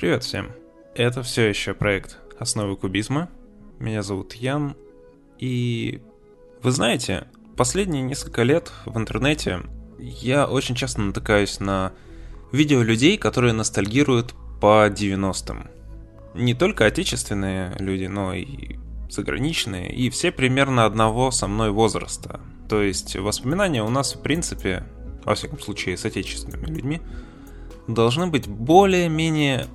Привет всем. Это все еще проект «Основы кубизма». Меня зовут Ян. И вы знаете, последние несколько лет в интернете я очень часто натыкаюсь на видео людей, которые ностальгируют по 90-м. Не только отечественные люди, но и заграничные, и все примерно одного со мной возраста. То есть воспоминания у нас, в принципе, во всяком случае с отечественными людьми, должны быть более-менее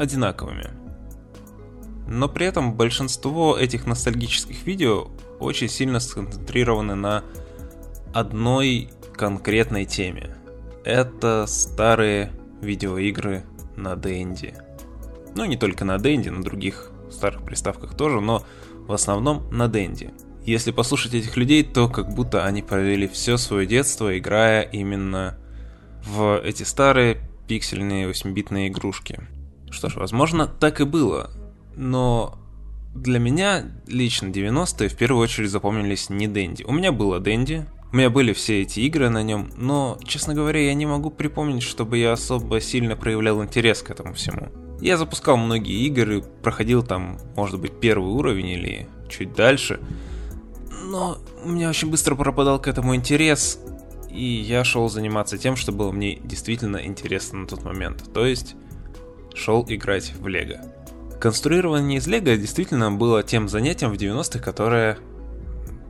одинаковыми. Но при этом большинство этих ностальгических видео очень сильно сконцентрированы на одной конкретной теме. Это старые видеоигры на Денди. Ну, не только на Денди, на других старых приставках тоже, но в основном на Денди. Если послушать этих людей, то как будто они провели все свое детство, играя именно в эти старые пиксельные 8-битные игрушки. Что ж, возможно, так и было. Но для меня лично 90-е в первую очередь запомнились не Дэнди. У меня было Дэнди, у меня были все эти игры на нем, но, честно говоря, я не могу припомнить, чтобы я особо сильно проявлял интерес к этому всему. Я запускал многие игры, проходил там, может быть, первый уровень или чуть дальше, но у меня очень быстро пропадал к этому интерес, и я шел заниматься тем, что было мне действительно интересно на тот момент. То есть шел играть в Лего. Конструирование из Лего действительно было тем занятием в 90-х, которое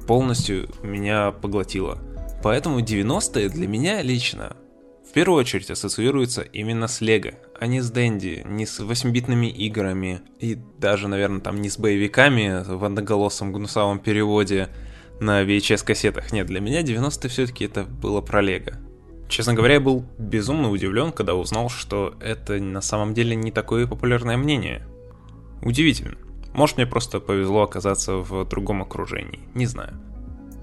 полностью меня поглотило. Поэтому 90-е для меня лично в первую очередь ассоциируются именно с Лего, а не с Дэнди, не с 8-битными играми и даже, наверное, там не с боевиками в одноголосом гнусавом переводе на VHS-кассетах. Нет, для меня 90-е все-таки это было про Лего. Честно говоря, я был безумно удивлен, когда узнал, что это на самом деле не такое популярное мнение. Удивительно. Может, мне просто повезло оказаться в другом окружении, не знаю.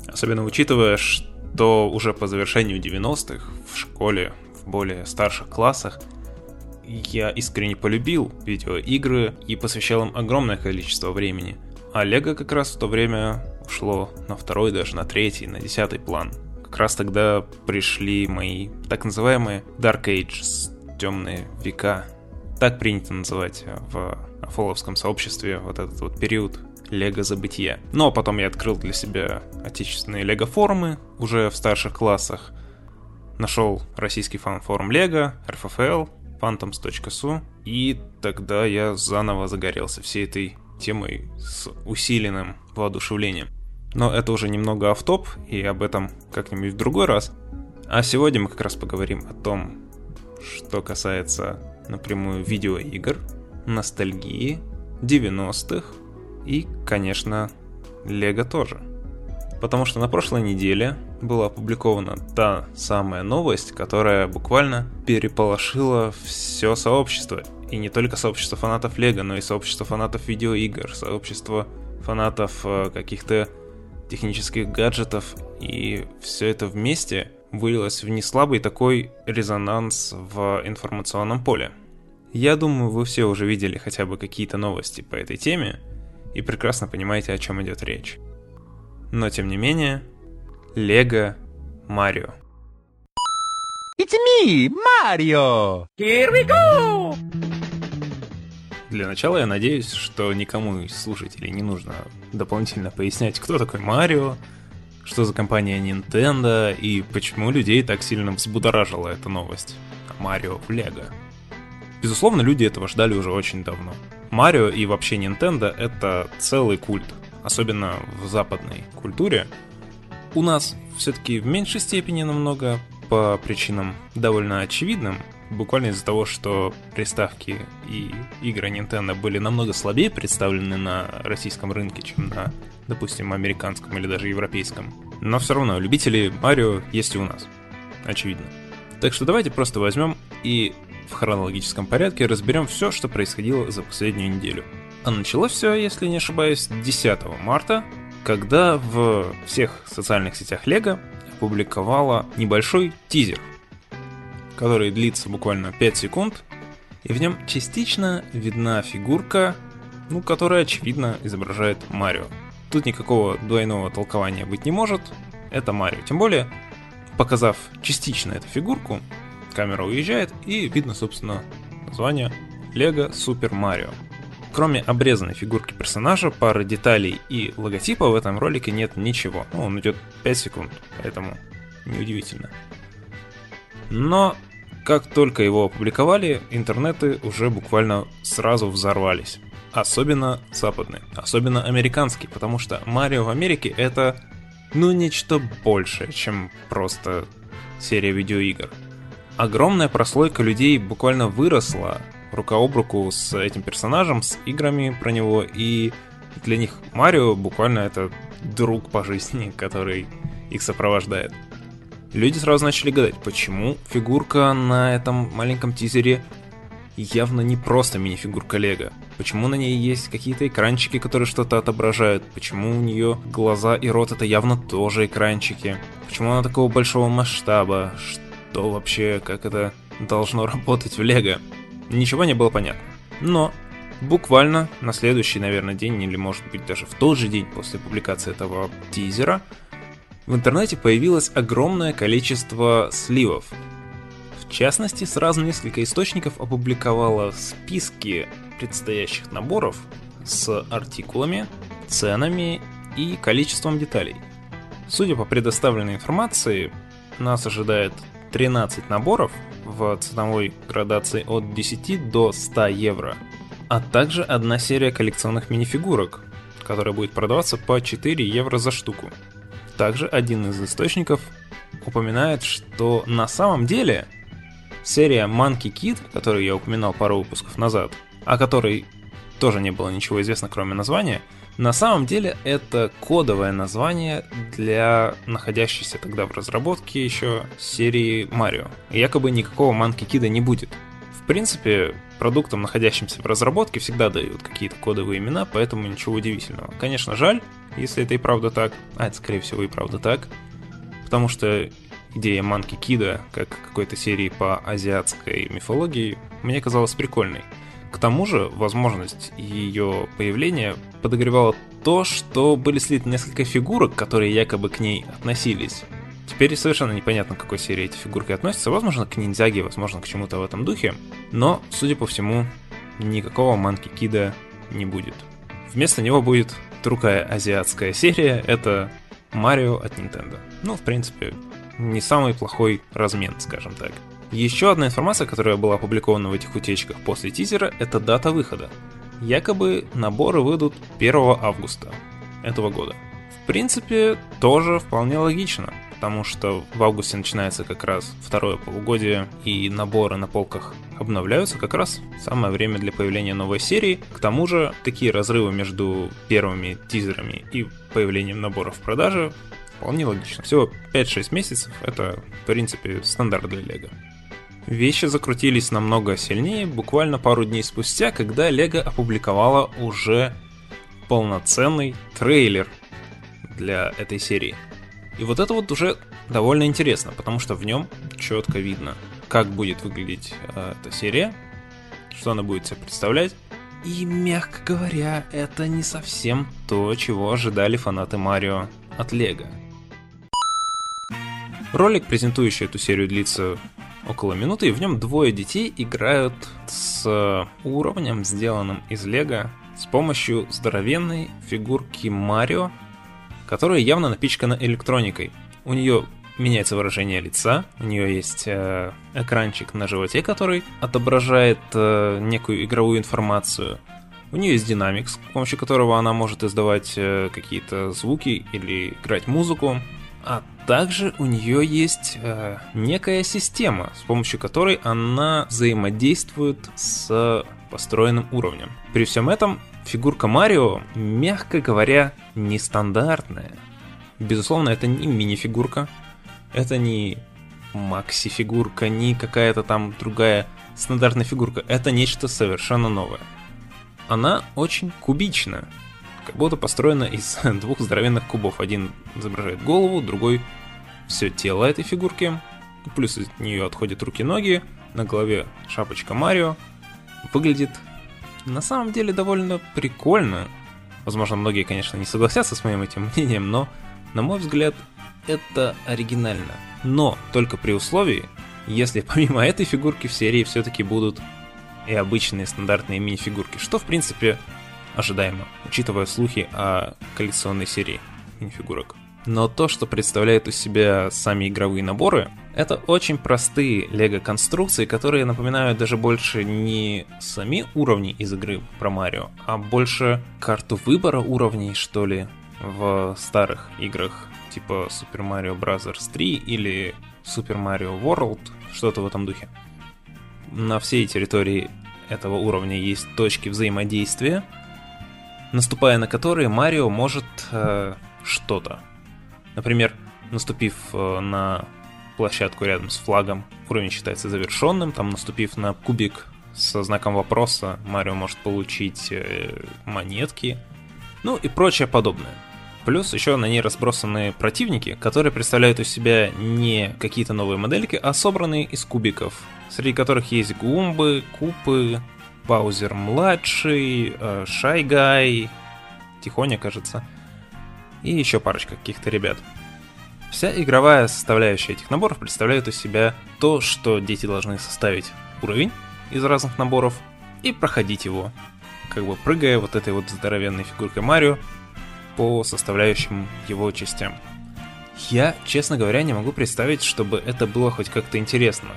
Особенно учитывая, что уже по завершению 90-х в школе, в более старших классах, я искренне полюбил видеоигры и посвящал им огромное количество времени. А Лего как раз в то время ушло на второй, даже на третий, на десятый план – как раз тогда пришли мои так называемые Dark Ages, темные века. Так принято называть в фоловском сообществе вот этот вот период лего забытия. Но потом я открыл для себя отечественные лего форумы уже в старших классах. Нашел российский фан-форум лего, RFFL, phantoms.su, и тогда я заново загорелся всей этой темой с усиленным воодушевлением. Но это уже немного автоп, и об этом как-нибудь в другой раз. А сегодня мы как раз поговорим о том, что касается напрямую видеоигр, ностальгии, 90-х и, конечно, Лего тоже. Потому что на прошлой неделе была опубликована та самая новость, которая буквально переполошила все сообщество. И не только сообщество фанатов Лего, но и сообщество фанатов видеоигр, сообщество фанатов э, каких-то технических гаджетов, и все это вместе вылилось в неслабый такой резонанс в информационном поле. Я думаю, вы все уже видели хотя бы какие-то новости по этой теме и прекрасно понимаете, о чем идет речь. Но тем не менее, Лего Марио. It's me, Mario! Here we go! Для начала я надеюсь, что никому из слушателей не нужно дополнительно пояснять, кто такой Марио, что за компания Nintendo и почему людей так сильно взбудоражила эта новость Марио в Лего. Безусловно, люди этого ждали уже очень давно. Марио и вообще Nintendo — это целый культ, особенно в западной культуре. У нас все-таки в меньшей степени намного по причинам довольно очевидным, буквально из-за того, что приставки и игры Nintendo были намного слабее представлены на российском рынке, чем на, допустим, американском или даже европейском. Но все равно, любители Марио есть и у нас. Очевидно. Так что давайте просто возьмем и в хронологическом порядке разберем все, что происходило за последнюю неделю. А началось все, если не ошибаюсь, 10 марта, когда в всех социальных сетях Лего опубликовала небольшой тизер который длится буквально 5 секунд, и в нем частично видна фигурка, ну, которая, очевидно, изображает Марио. Тут никакого двойного толкования быть не может, это Марио. Тем более, показав частично эту фигурку, камера уезжает, и видно, собственно, название Lego Super Mario. Кроме обрезанной фигурки персонажа, пары деталей и логотипа в этом ролике нет ничего. Ну, он идет 5 секунд, поэтому неудивительно. Но как только его опубликовали, интернеты уже буквально сразу взорвались. Особенно западные, особенно американские, потому что Марио в Америке это, ну, нечто большее, чем просто серия видеоигр. Огромная прослойка людей буквально выросла рука об руку с этим персонажем, с играми про него, и для них Марио буквально это друг по жизни, который их сопровождает. Люди сразу начали гадать, почему фигурка на этом маленьком тизере явно не просто мини-фигурка Лего. Почему на ней есть какие-то экранчики, которые что-то отображают? Почему у нее глаза и рот это явно тоже экранчики? Почему она такого большого масштаба? Что вообще, как это должно работать в Лего? Ничего не было понятно. Но буквально на следующий, наверное, день, или может быть даже в тот же день после публикации этого тизера, в интернете появилось огромное количество сливов. В частности, сразу несколько источников опубликовало списки предстоящих наборов с артикулами, ценами и количеством деталей. Судя по предоставленной информации, нас ожидает 13 наборов в ценовой градации от 10 до 100 евро, а также одна серия коллекционных минифигурок, которая будет продаваться по 4 евро за штуку. Также один из источников упоминает, что на самом деле серия Monkey Kid, которую я упоминал пару выпусков назад, о которой тоже не было ничего известно, кроме названия, на самом деле это кодовое название для находящейся тогда в разработке еще серии Марио. Якобы никакого Манки Кида не будет. Принципе, продуктам, находящимся в разработке, всегда дают какие-то кодовые имена, поэтому ничего удивительного. Конечно, жаль, если это и правда так, а это скорее всего и правда так, потому что идея Манки Кида, как какой-то серии по азиатской мифологии, мне казалась прикольной. К тому же, возможность ее появления подогревала то, что были слиты несколько фигурок, которые якобы к ней относились. Теперь совершенно непонятно, к какой серии эти фигурки относятся. Возможно, к ниндзяге, возможно, к чему-то в этом духе. Но, судя по всему, никакого Манки Кида не будет. Вместо него будет другая азиатская серия. Это Марио от Nintendo. Ну, в принципе, не самый плохой размен, скажем так. Еще одна информация, которая была опубликована в этих утечках после тизера, это дата выхода. Якобы наборы выйдут 1 августа этого года. Принципе, тоже вполне логично, потому что в августе начинается как раз второе полугодие, и наборы на полках обновляются как раз самое время для появления новой серии. К тому же, такие разрывы между первыми тизерами и появлением наборов в продаже вполне логично. Всего 5-6 месяцев — это, в принципе, стандарт для Лего. Вещи закрутились намного сильнее буквально пару дней спустя, когда Лего опубликовала уже полноценный трейлер для этой серии. И вот это вот уже довольно интересно, потому что в нем четко видно, как будет выглядеть э, эта серия, что она будет себе представлять. И, мягко говоря, это не совсем то, чего ожидали фанаты Марио от Лего. Ролик, презентующий эту серию, длится около минуты, и в нем двое детей играют с уровнем, сделанным из лего, с помощью здоровенной фигурки Марио, которая явно напичкана электроникой. У нее меняется выражение лица, у нее есть э, экранчик на животе, который отображает э, некую игровую информацию. У нее есть динамик, с помощью которого она может издавать э, какие-то звуки или играть музыку. А также у нее есть э, некая система, с помощью которой она взаимодействует с построенным уровнем. При всем этом фигурка Марио, мягко говоря, нестандартная. Безусловно, это не мини-фигурка, это не макси-фигурка, не какая-то там другая стандартная фигурка. Это нечто совершенно новое. Она очень кубичная как будто построена из двух здоровенных кубов. Один изображает голову, другой все тело этой фигурки. Плюс от нее отходят руки-ноги, на голове шапочка Марио. Выглядит на самом деле довольно прикольно. Возможно, многие, конечно, не согласятся с моим этим мнением, но, на мой взгляд, это оригинально. Но только при условии, если помимо этой фигурки в серии все-таки будут и обычные стандартные мини-фигурки, что в принципе ожидаемо, учитывая слухи о коллекционной серии мини-фигурок. Но то, что представляют из себя сами игровые наборы, это очень простые лего-конструкции, которые напоминают даже больше не сами уровни из игры про Марио, а больше карту выбора уровней, что ли, в старых играх типа Super Mario Bros. 3 или Super Mario World, что-то в этом духе. На всей территории этого уровня есть точки взаимодействия, наступая на которые Марио может э, что-то Например, наступив э, на площадку рядом с флагом, уровень считается завершенным, там наступив на кубик со знаком вопроса, Марио может получить э, монетки, ну и прочее подобное. Плюс еще на ней разбросаны противники, которые представляют из себя не какие-то новые модельки, а собранные из кубиков, среди которых есть Гумбы, Купы, Баузер-младший, э, Шайгай, Тихоня, кажется – и еще парочка каких-то ребят. Вся игровая составляющая этих наборов представляет из себя то, что дети должны составить уровень из разных наборов и проходить его, как бы прыгая вот этой вот здоровенной фигуркой Марио по составляющим его частям. Я, честно говоря, не могу представить, чтобы это было хоть как-то интересно.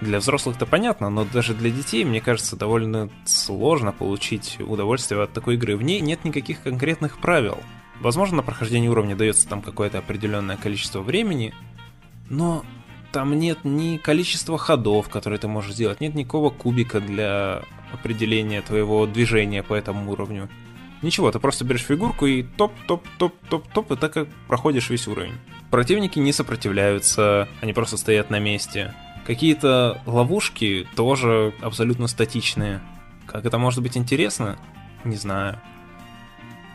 Для взрослых-то понятно, но даже для детей, мне кажется, довольно сложно получить удовольствие от такой игры. В ней нет никаких конкретных правил. Возможно, на прохождение уровня дается там какое-то определенное количество времени, но там нет ни количества ходов, которые ты можешь сделать, нет никакого кубика для определения твоего движения по этому уровню. Ничего, ты просто берешь фигурку и топ-топ-топ-топ-топ, и так как проходишь весь уровень. Противники не сопротивляются, они просто стоят на месте. Какие-то ловушки тоже абсолютно статичные. Как это может быть интересно? Не знаю.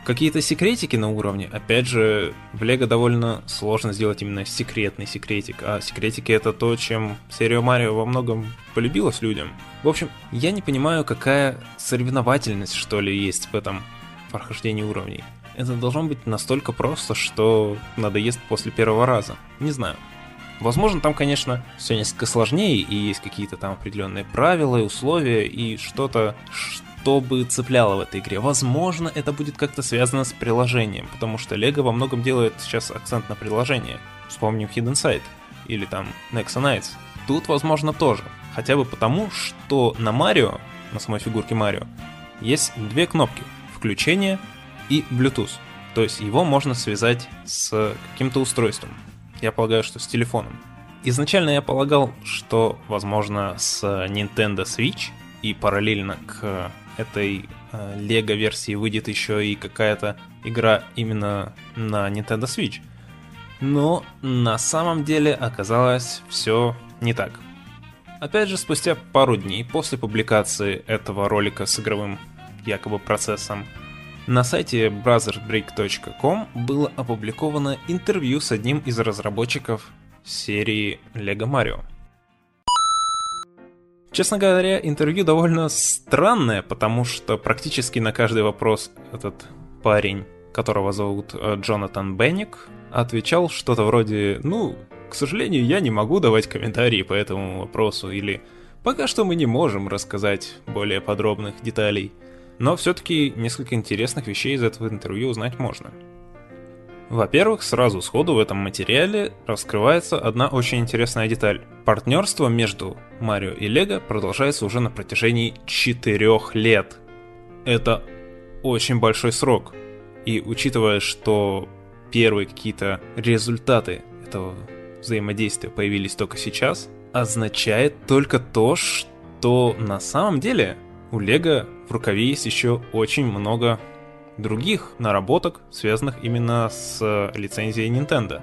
Какие-то секретики на уровне, опять же, в Лего довольно сложно сделать именно секретный секретик, а секретики это то, чем серия Марио во многом полюбилась людям. В общем, я не понимаю, какая соревновательность, что ли, есть в этом прохождении уровней. Это должно быть настолько просто, что надоест после первого раза. Не знаю. Возможно, там, конечно, все несколько сложнее, и есть какие-то там определенные правила и условия, и что-то, что бы цепляло в этой игре. Возможно, это будет как-то связано с приложением, потому что Lego во многом делает сейчас акцент на приложение. Вспомним Hidden Side или там Nexa Nights. Тут, возможно, тоже. Хотя бы потому, что на Марио, на самой фигурке Марио, есть две кнопки. Включение и Bluetooth. То есть его можно связать с каким-то устройством. Я полагаю, что с телефоном. Изначально я полагал, что, возможно, с Nintendo Switch и параллельно к этой э, Lego версии выйдет еще и какая-то игра именно на Nintendo Switch. Но на самом деле оказалось все не так. Опять же, спустя пару дней после публикации этого ролика с игровым якобы процессом, на сайте brothersbreak.com было опубликовано интервью с одним из разработчиков серии Lego Mario. Честно говоря, интервью довольно странное, потому что практически на каждый вопрос этот парень, которого зовут э, Джонатан Бенник, отвечал что-то вроде «Ну, к сожалению, я не могу давать комментарии по этому вопросу» или «Пока что мы не можем рассказать более подробных деталей». Но все-таки несколько интересных вещей из этого интервью узнать можно. Во-первых, сразу сходу в этом материале раскрывается одна очень интересная деталь. Партнерство между Марио и Лего продолжается уже на протяжении 4 лет. Это очень большой срок. И учитывая, что первые какие-то результаты этого взаимодействия появились только сейчас, означает только то, что на самом деле у Лего в рукаве есть еще очень много других наработок, связанных именно с лицензией Nintendo.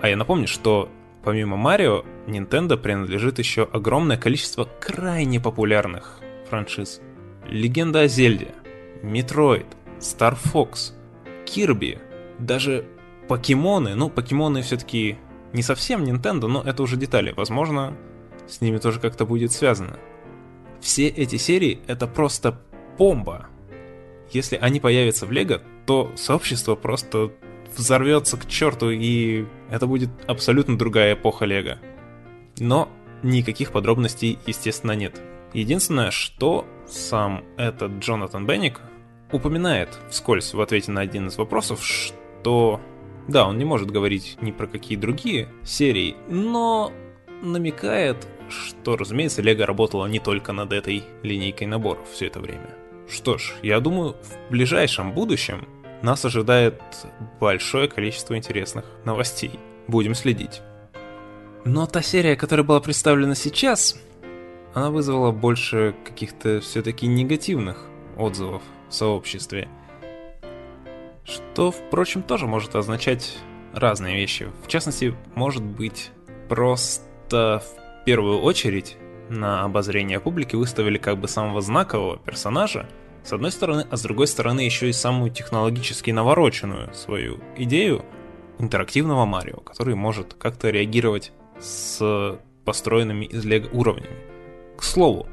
А я напомню, что помимо Марио, Nintendo принадлежит еще огромное количество крайне популярных франшиз. Легенда о Зельде, Metroid, Star Fox, Кирби, даже покемоны. Ну, покемоны все-таки не совсем Nintendo, но это уже детали. Возможно, с ними тоже как-то будет связано. Все эти серии это просто бомба если они появятся в Лего, то сообщество просто взорвется к черту, и это будет абсолютно другая эпоха Лего. Но никаких подробностей, естественно, нет. Единственное, что сам этот Джонатан Бенник упоминает вскользь в ответе на один из вопросов, что да, он не может говорить ни про какие другие серии, но намекает, что, разумеется, Лего работала не только над этой линейкой наборов все это время. Что ж, я думаю, в ближайшем будущем нас ожидает большое количество интересных новостей. Будем следить. Но та серия, которая была представлена сейчас, она вызвала больше каких-то все-таки негативных отзывов в сообществе. Что, впрочем, тоже может означать разные вещи. В частности, может быть, просто в первую очередь на обозрение публики выставили как бы самого знакового персонажа, с одной стороны, а с другой стороны еще и самую технологически навороченную свою идею интерактивного Марио, который может как-то реагировать с построенными из лего уровнями. К слову,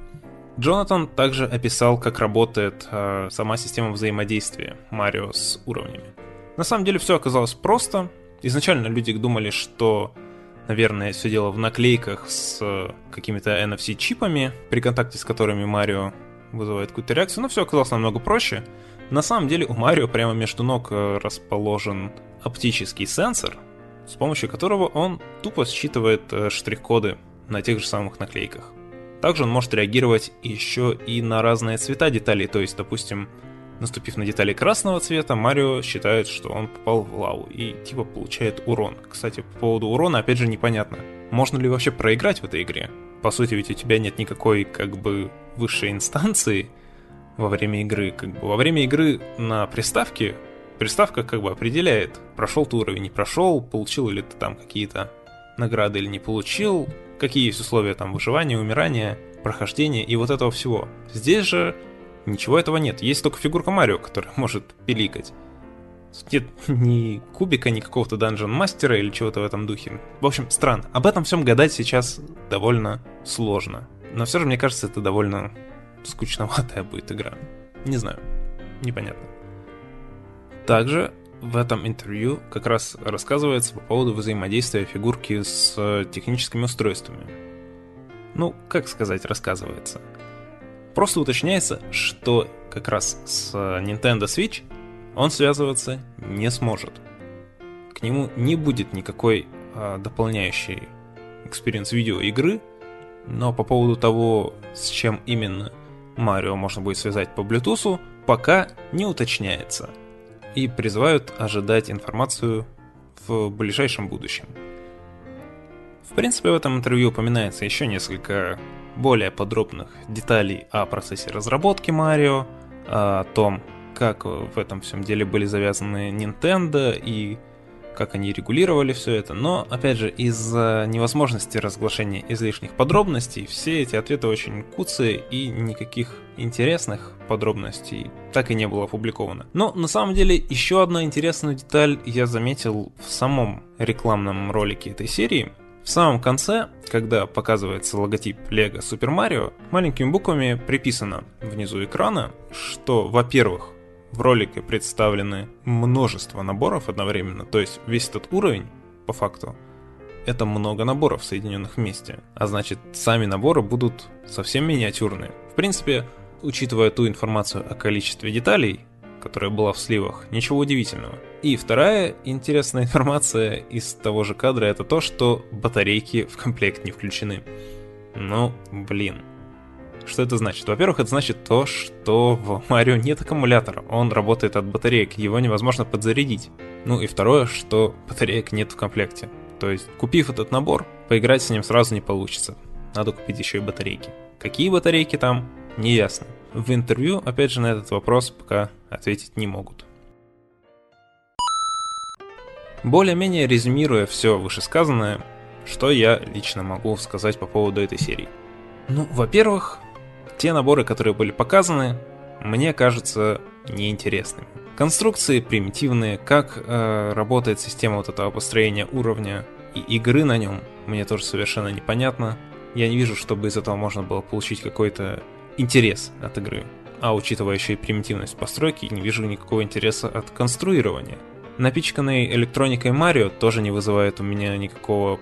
Джонатан также описал, как работает э, сама система взаимодействия Марио с уровнями. На самом деле все оказалось просто. Изначально люди думали, что, наверное, все дело в наклейках с какими-то NFC-чипами, при контакте с которыми Марио вызывает какую-то реакцию, но все оказалось намного проще. На самом деле у Марио прямо между ног э, расположен оптический сенсор, с помощью которого он тупо считывает э, штрих-коды на тех же самых наклейках. Также он может реагировать еще и на разные цвета деталей, то есть, допустим, наступив на детали красного цвета, Марио считает, что он попал в лаву и типа получает урон. Кстати, по поводу урона опять же непонятно, можно ли вообще проиграть в этой игре. По сути, ведь у тебя нет никакой как бы высшей инстанции во время игры. Как бы во время игры на приставке приставка как бы определяет, прошел ты уровень, не прошел, получил ли ты там какие-то награды или не получил, какие есть условия там выживания, умирания, прохождения и вот этого всего. Здесь же ничего этого нет. Есть только фигурка Марио, которая может пиликать. Нет ни кубика, ни какого-то данжен мастера или чего-то в этом духе. В общем, странно. Об этом всем гадать сейчас довольно сложно. Но все же, мне кажется, это довольно скучноватая будет игра. Не знаю. Непонятно. Также в этом интервью как раз рассказывается по поводу взаимодействия фигурки с техническими устройствами. Ну, как сказать, рассказывается. Просто уточняется, что как раз с Nintendo Switch он связываться не сможет. К нему не будет никакой а, дополняющей experience видеоигры, но по поводу того, с чем именно Марио можно будет связать по Bluetooth, пока не уточняется – и призывают ожидать информацию в ближайшем будущем. В принципе, в этом интервью упоминается еще несколько более подробных деталей о процессе разработки Марио, о том, как в этом всем деле были завязаны Nintendo и как они регулировали все это, но, опять же, из-за невозможности разглашения излишних подробностей, все эти ответы очень куцые и никаких интересных подробностей так и не было опубликовано. Но, на самом деле, еще одна интересная деталь я заметил в самом рекламном ролике этой серии. В самом конце, когда показывается логотип Lego Super Mario, маленькими буквами приписано внизу экрана, что, во-первых, в ролике представлены множество наборов одновременно, то есть весь этот уровень, по факту, это много наборов, соединенных вместе. А значит, сами наборы будут совсем миниатюрные. В принципе, учитывая ту информацию о количестве деталей, которая была в сливах, ничего удивительного. И вторая интересная информация из того же кадра это то, что батарейки в комплект не включены. Ну, блин. Что это значит? Во-первых, это значит то, что в Марио нет аккумулятора, он работает от батареек, его невозможно подзарядить. Ну и второе, что батареек нет в комплекте. То есть, купив этот набор, поиграть с ним сразу не получится. Надо купить еще и батарейки. Какие батарейки там, не ясно. В интервью, опять же, на этот вопрос пока ответить не могут. Более-менее резюмируя все вышесказанное, что я лично могу сказать по поводу этой серии. Ну, во-первых, те наборы, которые были показаны, мне кажутся неинтересными. Конструкции примитивные, как э, работает система вот этого построения уровня и игры на нем, мне тоже совершенно непонятно. Я не вижу, чтобы из этого можно было получить какой-то интерес от игры. А учитывая еще и примитивность постройки, не вижу никакого интереса от конструирования. Напичканный электроникой Марио тоже не вызывает у меня никакого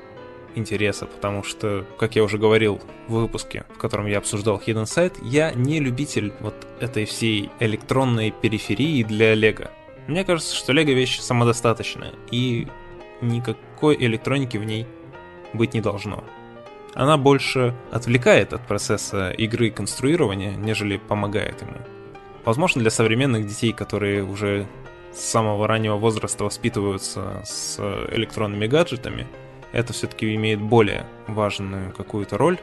интереса, потому что, как я уже говорил в выпуске, в котором я обсуждал Hidden Side, я не любитель вот этой всей электронной периферии для Лего. Мне кажется, что Лего вещь самодостаточная, и никакой электроники в ней быть не должно. Она больше отвлекает от процесса игры и конструирования, нежели помогает ему. Возможно, для современных детей, которые уже с самого раннего возраста воспитываются с электронными гаджетами, это все-таки имеет более важную какую-то роль.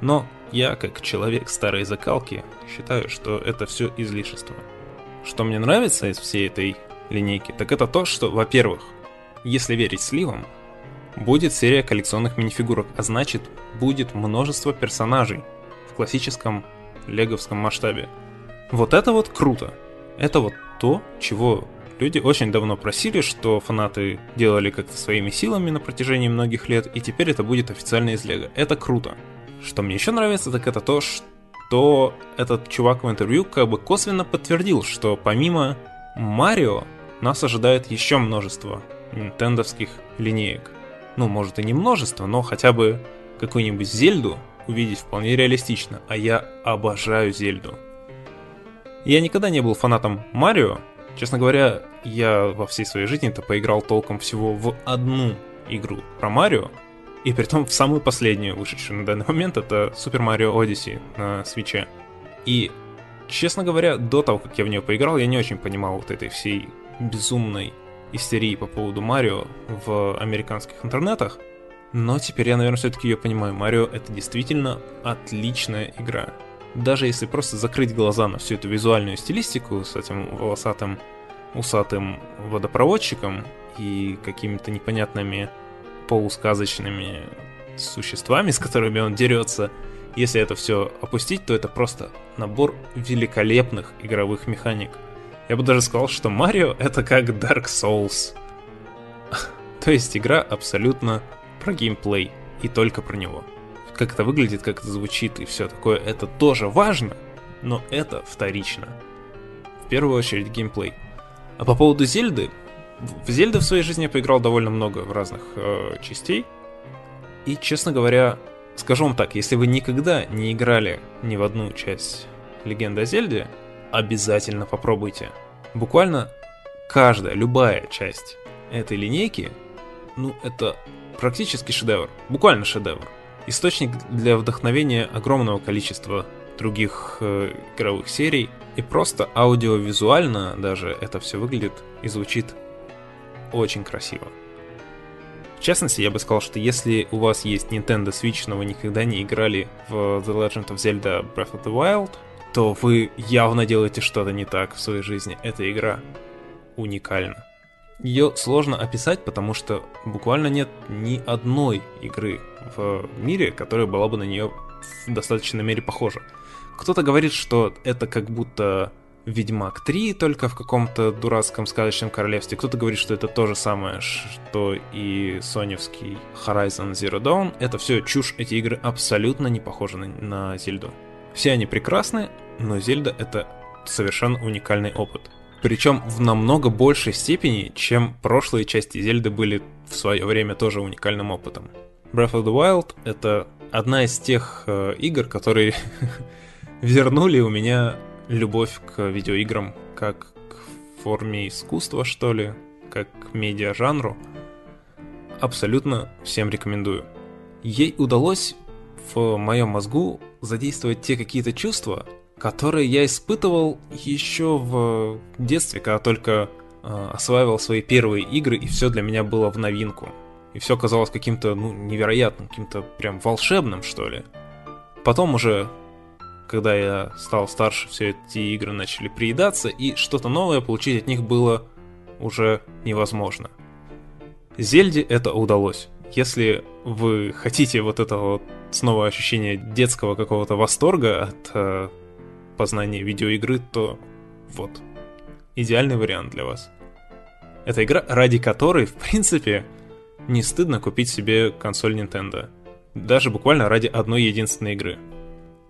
Но я, как человек старой закалки, считаю, что это все излишество. Что мне нравится из всей этой линейки, так это то, что, во-первых, если верить сливам, будет серия коллекционных минифигурок, а значит, будет множество персонажей в классическом леговском масштабе. Вот это вот круто. Это вот то, чего люди очень давно просили, что фанаты делали как-то своими силами на протяжении многих лет, и теперь это будет официально из Лего. Это круто. Что мне еще нравится, так это то, что этот чувак в интервью как бы косвенно подтвердил, что помимо Марио нас ожидает еще множество нинтендовских линеек. Ну, может и не множество, но хотя бы какую-нибудь Зельду увидеть вполне реалистично, а я обожаю Зельду. Я никогда не был фанатом Марио. Честно говоря, я во всей своей жизни-то поиграл толком всего в одну игру про Марио, и при том в самую последнюю, вышедшую на данный момент, это Super Mario Odyssey на свече. И, честно говоря, до того, как я в нее поиграл, я не очень понимал вот этой всей безумной истерии по поводу Марио в американских интернетах. Но теперь я, наверное, все-таки ее понимаю. Марио это действительно отличная игра даже если просто закрыть глаза на всю эту визуальную стилистику с этим волосатым усатым водопроводчиком и какими-то непонятными полусказочными существами, с которыми он дерется, если это все опустить, то это просто набор великолепных игровых механик. Я бы даже сказал, что Марио это как Dark Souls. то есть игра абсолютно про геймплей и только про него как это выглядит, как это звучит и все такое, это тоже важно, но это вторично. В первую очередь геймплей. А по поводу Зельды, в Зельды в своей жизни я поиграл довольно много в разных э, частей. И, честно говоря, скажу вам так, если вы никогда не играли ни в одну часть Легенды о Зельде, обязательно попробуйте. Буквально каждая, любая часть этой линейки, ну, это практически шедевр. Буквально шедевр источник для вдохновения огромного количества других э, игровых серий, и просто аудиовизуально даже это все выглядит и звучит очень красиво. В частности, я бы сказал, что если у вас есть Nintendo Switch, но вы никогда не играли в The Legend of Zelda Breath of the Wild, то вы явно делаете что-то не так в своей жизни. Эта игра уникальна. Ее сложно описать, потому что буквально нет ни одной игры в мире, которая была бы на нее в достаточной мере похожа. Кто-то говорит, что это как будто Ведьмак 3, только в каком-то дурацком сказочном королевстве. Кто-то говорит, что это то же самое, что и соневский Horizon Zero Dawn. Это все чушь, эти игры абсолютно не похожи на, на Зельду. Все они прекрасны, но Зельда это совершенно уникальный опыт. Причем в намного большей степени, чем прошлые части Зельды были в свое время тоже уникальным опытом. Breath of the Wild — это одна из тех э, игр, которые вернули у меня любовь к видеоиграм как к форме искусства, что ли, как к медиа-жанру. Абсолютно всем рекомендую. Ей удалось в моем мозгу задействовать те какие-то чувства, которые я испытывал еще в детстве, когда только э, осваивал свои первые игры, и все для меня было в новинку и все казалось каким-то, ну, невероятным, каким-то прям волшебным, что ли. Потом уже, когда я стал старше, все эти игры начали приедаться, и что-то новое получить от них было уже невозможно. Зельде это удалось. Если вы хотите вот этого снова ощущения детского какого-то восторга от познания видеоигры, то вот, идеальный вариант для вас. Это игра, ради которой, в принципе, не стыдно купить себе консоль Nintendo. Даже буквально ради одной единственной игры.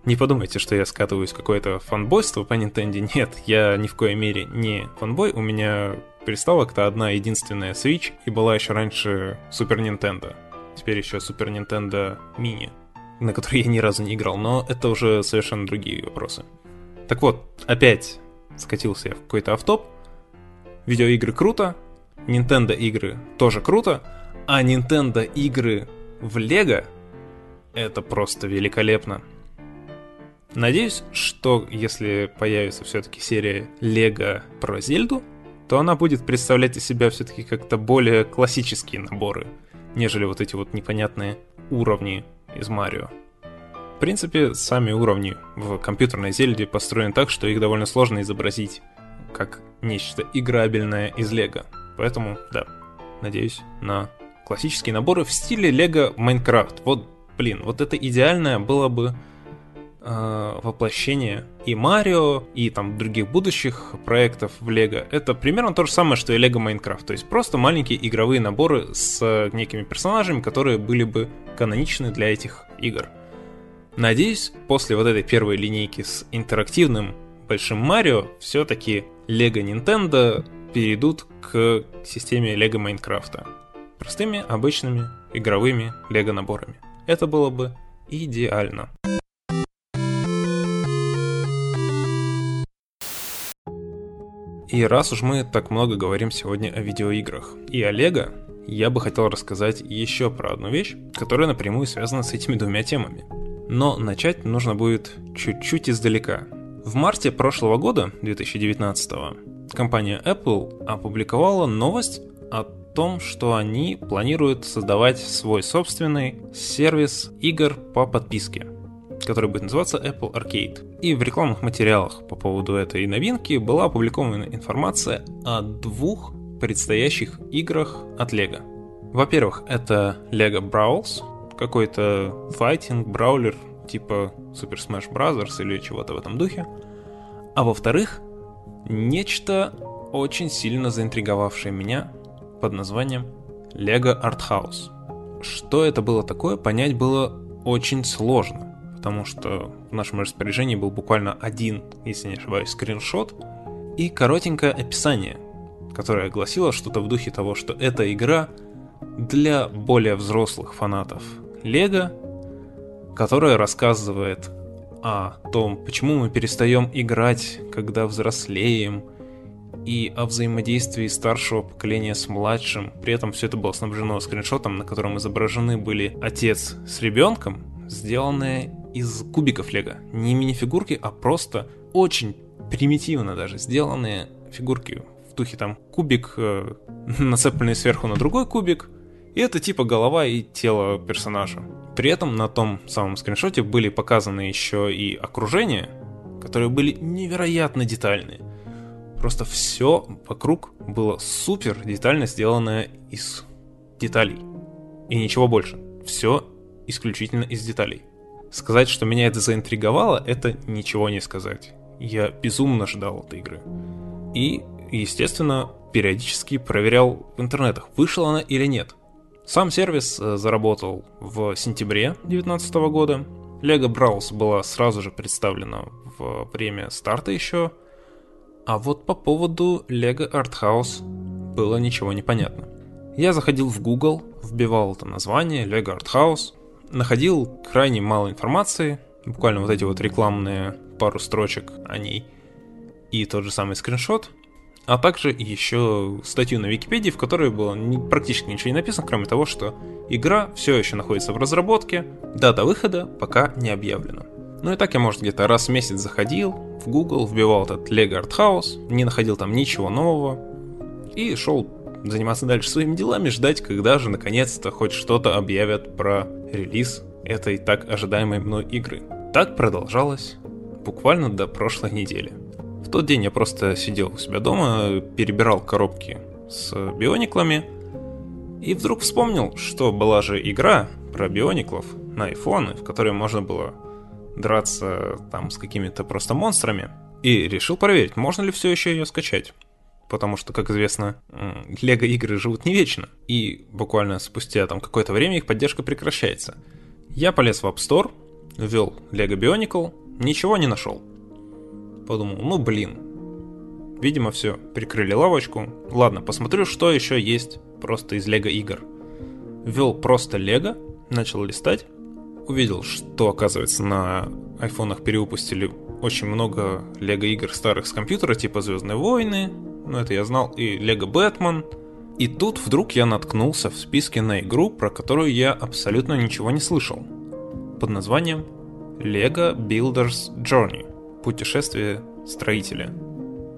Не подумайте, что я скатываюсь в какое-то фанбойство по Nintendo. Нет, я ни в коей мере не фанбой. У меня приставок-то одна единственная Switch и была еще раньше Super Nintendo. теперь еще Super Nintendo Mini, на который я ни разу не играл, но это уже совершенно другие вопросы. Так вот, опять скатился я в какой-то автоп. Видеоигры круто, Nintendo игры тоже круто, а Nintendo игры в Лего это просто великолепно. Надеюсь, что если появится все-таки серия Лего про Зельду, то она будет представлять из себя все-таки как-то более классические наборы, нежели вот эти вот непонятные уровни из Марио. В принципе, сами уровни в компьютерной Зельде построены так, что их довольно сложно изобразить как нечто играбельное из Лего. Поэтому, да, надеюсь на классические наборы в стиле Лего Майнкрафт. Вот, блин, вот это идеальное было бы э, воплощение и Марио, и там других будущих проектов в Лего. Это примерно то же самое, что и Лего Майнкрафт. То есть просто маленькие игровые наборы с некими персонажами, которые были бы каноничны для этих игр. Надеюсь, после вот этой первой линейки с интерактивным большим Марио, все-таки Лего Nintendo перейдут к системе Лего Майнкрафта. Простыми, обычными, игровыми Лего наборами. Это было бы идеально. И раз уж мы так много говорим сегодня о видеоиграх и о Лего, я бы хотел рассказать еще про одну вещь, которая напрямую связана с этими двумя темами. Но начать нужно будет чуть-чуть издалека. В марте прошлого года, 2019, компания Apple опубликовала новость о том, что они планируют создавать свой собственный сервис игр по подписке – который будет называться Apple Arcade. И в рекламных материалах по поводу этой новинки была опубликована информация о двух предстоящих играх от Lego. Во-первых, это Lego Brawls, какой-то файтинг, браулер типа Super Smash Bros. или чего-то в этом духе. А во-вторых, нечто очень сильно заинтриговавшее меня под названием Lego Art House. Что это было такое, понять было очень сложно потому что в нашем распоряжении был буквально один, если не ошибаюсь, скриншот и коротенькое описание, которое гласило что-то в духе того, что эта игра для более взрослых фанатов Лего, которая рассказывает о том, почему мы перестаем играть, когда взрослеем, и о взаимодействии старшего поколения с младшим. При этом все это было снабжено скриншотом, на котором изображены были отец с ребенком, сделанные из кубиков лего. Не мини-фигурки, а просто очень примитивно даже сделанные фигурки. В духе там кубик, э, нацепленный сверху на другой кубик, и это типа голова и тело персонажа. При этом на том самом скриншоте были показаны еще и окружения, которые были невероятно детальные. Просто все вокруг было супер детально сделанное из деталей. И ничего больше. Все исключительно из деталей. Сказать, что меня это заинтриговало, это ничего не сказать. Я безумно ждал этой игры. И, естественно, периодически проверял в интернетах, вышла она или нет. Сам сервис э, заработал в сентябре 2019 года. Lego Brawls была сразу же представлена в время старта еще. А вот по поводу Lego Art House было ничего не понятно. Я заходил в Google, вбивал это название Lego Art House, находил крайне мало информации, буквально вот эти вот рекламные пару строчек о ней и тот же самый скриншот, а также еще статью на Википедии, в которой было практически ничего не написано, кроме того, что игра все еще находится в разработке, дата выхода пока не объявлена. Ну и так я, может, где-то раз в месяц заходил в Google, вбивал этот Lego Art House, не находил там ничего нового и шел заниматься дальше своими делами, ждать, когда же наконец-то хоть что-то объявят про релиз этой так ожидаемой мной игры. Так продолжалось буквально до прошлой недели. В тот день я просто сидел у себя дома, перебирал коробки с биониклами, и вдруг вспомнил, что была же игра про биониклов на айфоны, в которой можно было драться там с какими-то просто монстрами, и решил проверить, можно ли все еще ее скачать потому что, как известно, лего-игры живут не вечно, и буквально спустя там какое-то время их поддержка прекращается. Я полез в App Store, ввел Lego Bionicle, ничего не нашел. Подумал, ну блин, видимо все, прикрыли лавочку. Ладно, посмотрю, что еще есть просто из Лего игр. ввел просто Лего, начал листать, увидел, что, оказывается, на айфонах перевыпустили очень много Лего игр старых с компьютера, типа Звездные войны, ну это я знал, и Лего Бэтмен. И тут вдруг я наткнулся в списке на игру, про которую я абсолютно ничего не слышал. Под названием Lego Builders Journey. Путешествие строителя.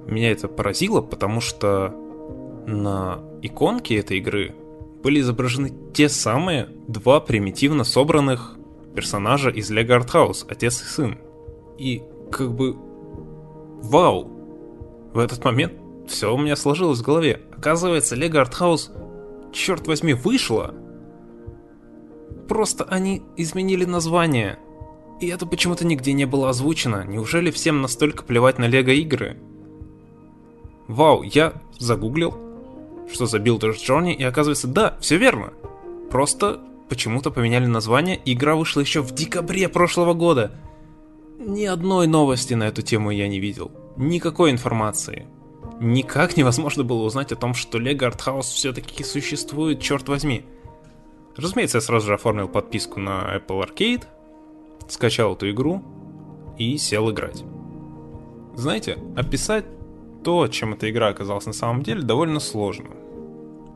Меня это поразило, потому что на иконке этой игры были изображены те самые два примитивно собранных персонажа из Art House, отец и сын. И как бы... Вау! В этот момент все у меня сложилось в голове. Оказывается, Art House, черт возьми, вышло. Просто они изменили название. И это почему-то нигде не было озвучено. Неужели всем настолько плевать на Лего игры? Вау, я загуглил, что за Builder's Journey, и оказывается, да, все верно. Просто почему-то поменяли название, и игра вышла еще в декабре прошлого года. Ни одной новости на эту тему я не видел. Никакой информации. Никак невозможно было узнать о том, что Art House все-таки существует, черт возьми. Разумеется, я сразу же оформил подписку на Apple Arcade, скачал эту игру и сел играть. Знаете, описать то, чем эта игра оказалась на самом деле, довольно сложно.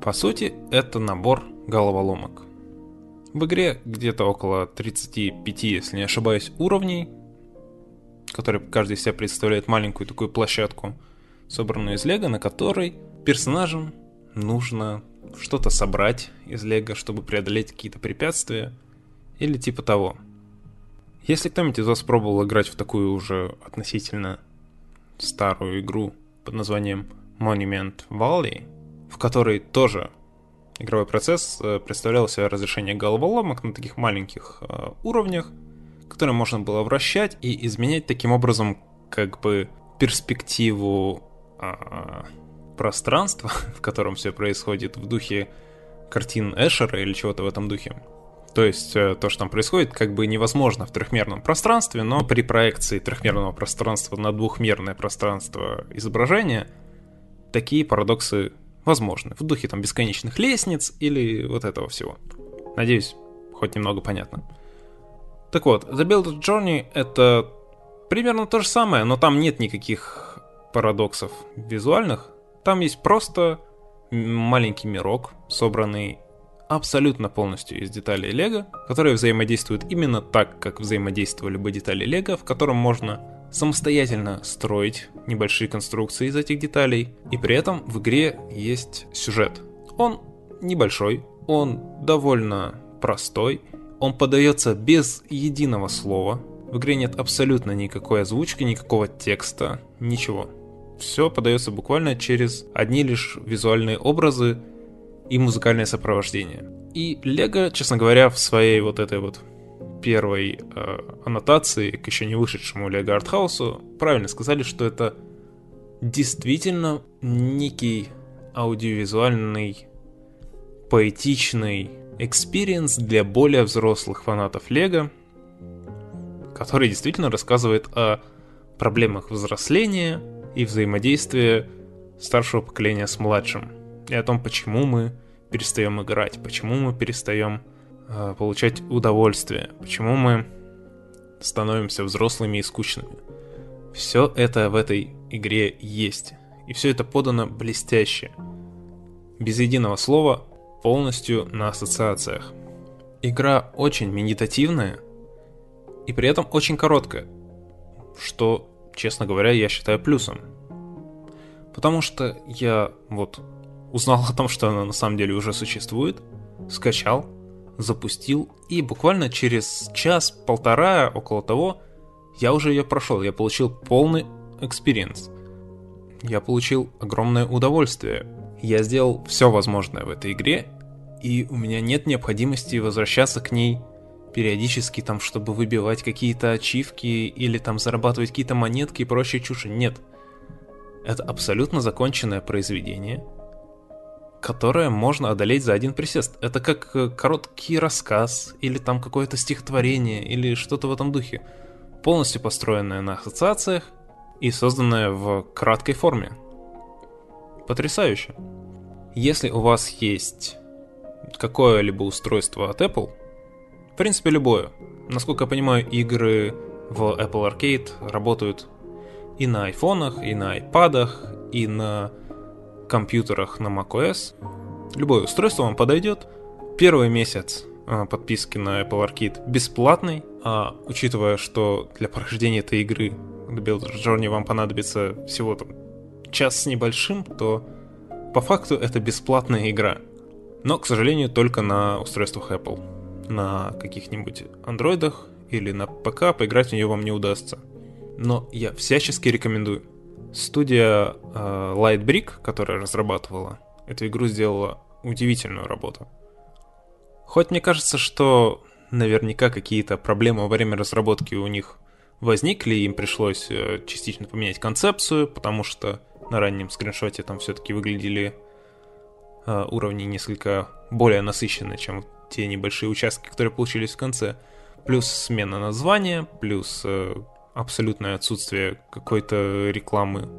По сути, это набор головоломок. В игре где-то около 35, если не ошибаюсь, уровней, которые каждый из себя представляет маленькую такую площадку, собранную из лего, на которой персонажам нужно что-то собрать из лего, чтобы преодолеть какие-то препятствия или типа того. Если кто-нибудь из вас пробовал играть в такую уже относительно старую игру под названием Monument Valley, в которой тоже игровой процесс э, представлял себя разрешение головоломок на таких маленьких э, уровнях, которые можно было вращать и изменять таким образом как бы перспективу э, пространства, в котором все происходит в духе картин Эшера или чего-то в этом духе. То есть э, то, что там происходит, как бы невозможно в трехмерном пространстве, но при проекции трехмерного пространства на двухмерное пространство изображения такие парадоксы возможны. В духе там бесконечных лестниц или вот этого всего. Надеюсь, хоть немного понятно. Так вот, The Builder's Journey это примерно то же самое, но там нет никаких парадоксов визуальных. Там есть просто маленький мирок, собранный абсолютно полностью из деталей Лего, которые взаимодействуют именно так, как взаимодействовали бы детали Лего, в котором можно самостоятельно строить небольшие конструкции из этих деталей, и при этом в игре есть сюжет. Он небольшой, он довольно простой, он подается без единого слова, в игре нет абсолютно никакой озвучки, никакого текста, ничего. Все подается буквально через одни лишь визуальные образы, и музыкальное сопровождение. И Лего, честно говоря, в своей вот этой вот первой э, аннотации к еще не вышедшему Лего Артхаусу правильно сказали, что это действительно некий аудиовизуальный, поэтичный experience для более взрослых фанатов Лего, который действительно рассказывает о проблемах взросления и взаимодействия старшего поколения с младшим – и о том, почему мы перестаем играть, почему мы перестаем э, получать удовольствие, почему мы становимся взрослыми и скучными. Все это в этой игре есть. И все это подано блестяще. Без единого слова, полностью на ассоциациях. Игра очень медитативная и при этом очень короткая, что, честно говоря, я считаю плюсом. Потому что я вот узнал о том, что она на самом деле уже существует, скачал, запустил, и буквально через час-полтора, около того, я уже ее прошел, я получил полный experience. Я получил огромное удовольствие. Я сделал все возможное в этой игре, и у меня нет необходимости возвращаться к ней периодически, там, чтобы выбивать какие-то ачивки или там зарабатывать какие-то монетки и прочие чуши. Нет. Это абсолютно законченное произведение — которое можно одолеть за один присест. Это как э, короткий рассказ, или там какое-то стихотворение, или что-то в этом духе. Полностью построенное на ассоциациях и созданное в краткой форме. Потрясающе. Если у вас есть какое-либо устройство от Apple, в принципе, любое. Насколько я понимаю, игры в Apple Arcade работают и на айфонах, и на айпадах, и на компьютерах на macOS. Любое устройство вам подойдет. Первый месяц а, подписки на Apple Arcade бесплатный, а учитывая, что для прохождения этой игры The Builder's Journey вам понадобится всего там час с небольшим, то по факту это бесплатная игра. Но, к сожалению, только на устройствах Apple. На каких-нибудь андроидах или на ПК поиграть в нее вам не удастся. Но я всячески рекомендую. Студия э, Lightbrick, которая разрабатывала эту игру, сделала удивительную работу. Хоть мне кажется, что наверняка какие-то проблемы во время разработки у них возникли, им пришлось э, частично поменять концепцию, потому что на раннем скриншоте там все-таки выглядели э, уровни несколько более насыщенно, чем те небольшие участки, которые получились в конце. Плюс смена названия, плюс э, абсолютное отсутствие какой-то рекламы,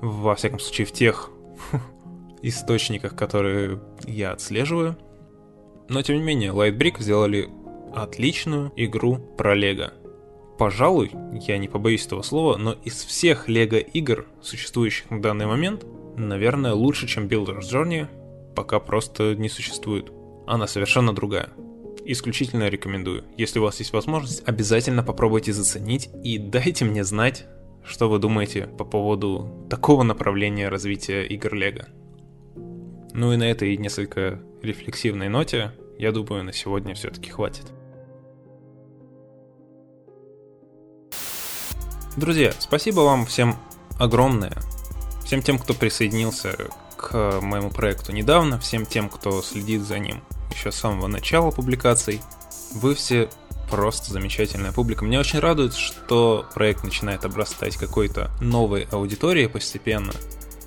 во всяком случае в тех источниках, которые я отслеживаю. Но тем не менее, Lightbrick сделали отличную игру про Лего. Пожалуй, я не побоюсь этого слова, но из всех Лего игр, существующих на данный момент, наверное, лучше, чем Builder's Journey, пока просто не существует. Она совершенно другая. Исключительно рекомендую. Если у вас есть возможность, обязательно попробуйте заценить и дайте мне знать, что вы думаете по поводу такого направления развития игр Лего. Ну и на этой несколько рефлексивной ноте, я думаю, на сегодня все-таки хватит. Друзья, спасибо вам всем огромное. Всем тем, кто присоединился к моему проекту недавно, всем тем, кто следит за ним еще с самого начала публикаций. Вы все просто замечательная публика. Мне очень радует, что проект начинает обрастать какой-то новой аудиторией постепенно.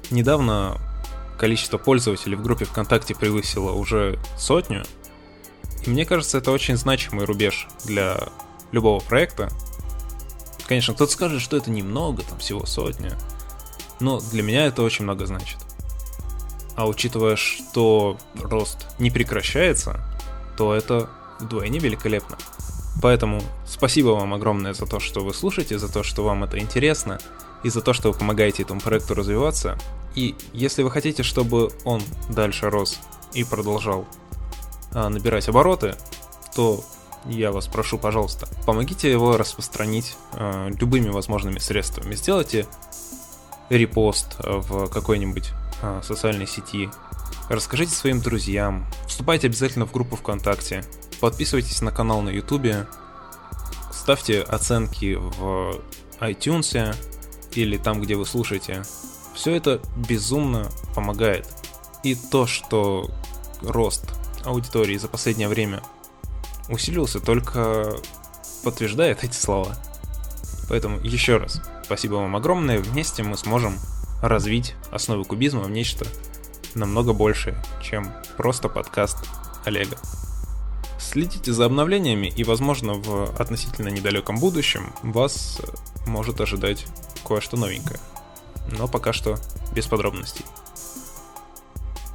Недавно количество пользователей в группе ВКонтакте превысило уже сотню. И мне кажется, это очень значимый рубеж для любого проекта. Конечно, кто-то скажет, что это немного, там всего сотня. Но для меня это очень много значит. А учитывая, что рост не прекращается, то это вдвойне великолепно. Поэтому спасибо вам огромное за то, что вы слушаете, за то, что вам это интересно, и за то, что вы помогаете этому проекту развиваться. И если вы хотите, чтобы он дальше рос и продолжал а, набирать обороты, то я вас прошу, пожалуйста, помогите его распространить а, любыми возможными средствами. Сделайте репост в какой-нибудь социальной сети, расскажите своим друзьям, вступайте обязательно в группу ВКонтакте, подписывайтесь на канал на Ютубе, ставьте оценки в iTunes или там, где вы слушаете все это безумно помогает. И то, что рост аудитории за последнее время усилился, только подтверждает эти слова. Поэтому еще раз, спасибо вам огромное. Вместе мы сможем развить основы кубизма в нечто намного большее, чем просто подкаст Олега. Следите за обновлениями, и, возможно, в относительно недалеком будущем вас может ожидать кое-что новенькое но пока что без подробностей.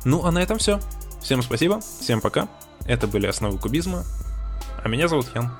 Ну, а на этом все. Всем спасибо, всем пока. Это были основы кубизма, а меня зовут Ян.